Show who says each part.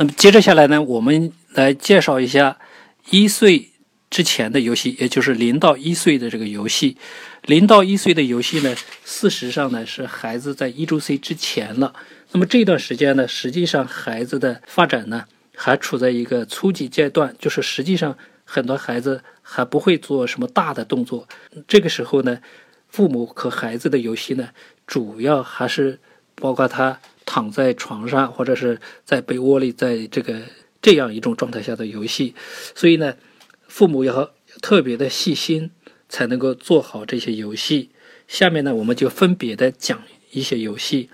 Speaker 1: 那么接着下来呢，我们来介绍一下一岁之前的游戏，也就是零到一岁的这个游戏。零到一岁的游戏呢，事实上呢是孩子在一周岁之前了。那么这段时间呢，实际上孩子的发展呢还处在一个初级阶段，就是实际上很多孩子还不会做什么大的动作。这个时候呢，父母和孩子的游戏呢，主要还是包括他。躺在床上或者是在被窝里，在这个这样一种状态下的游戏，所以呢，父母要特别的细心，才能够做好这些游戏。下面呢，我们就分别的讲一些游戏。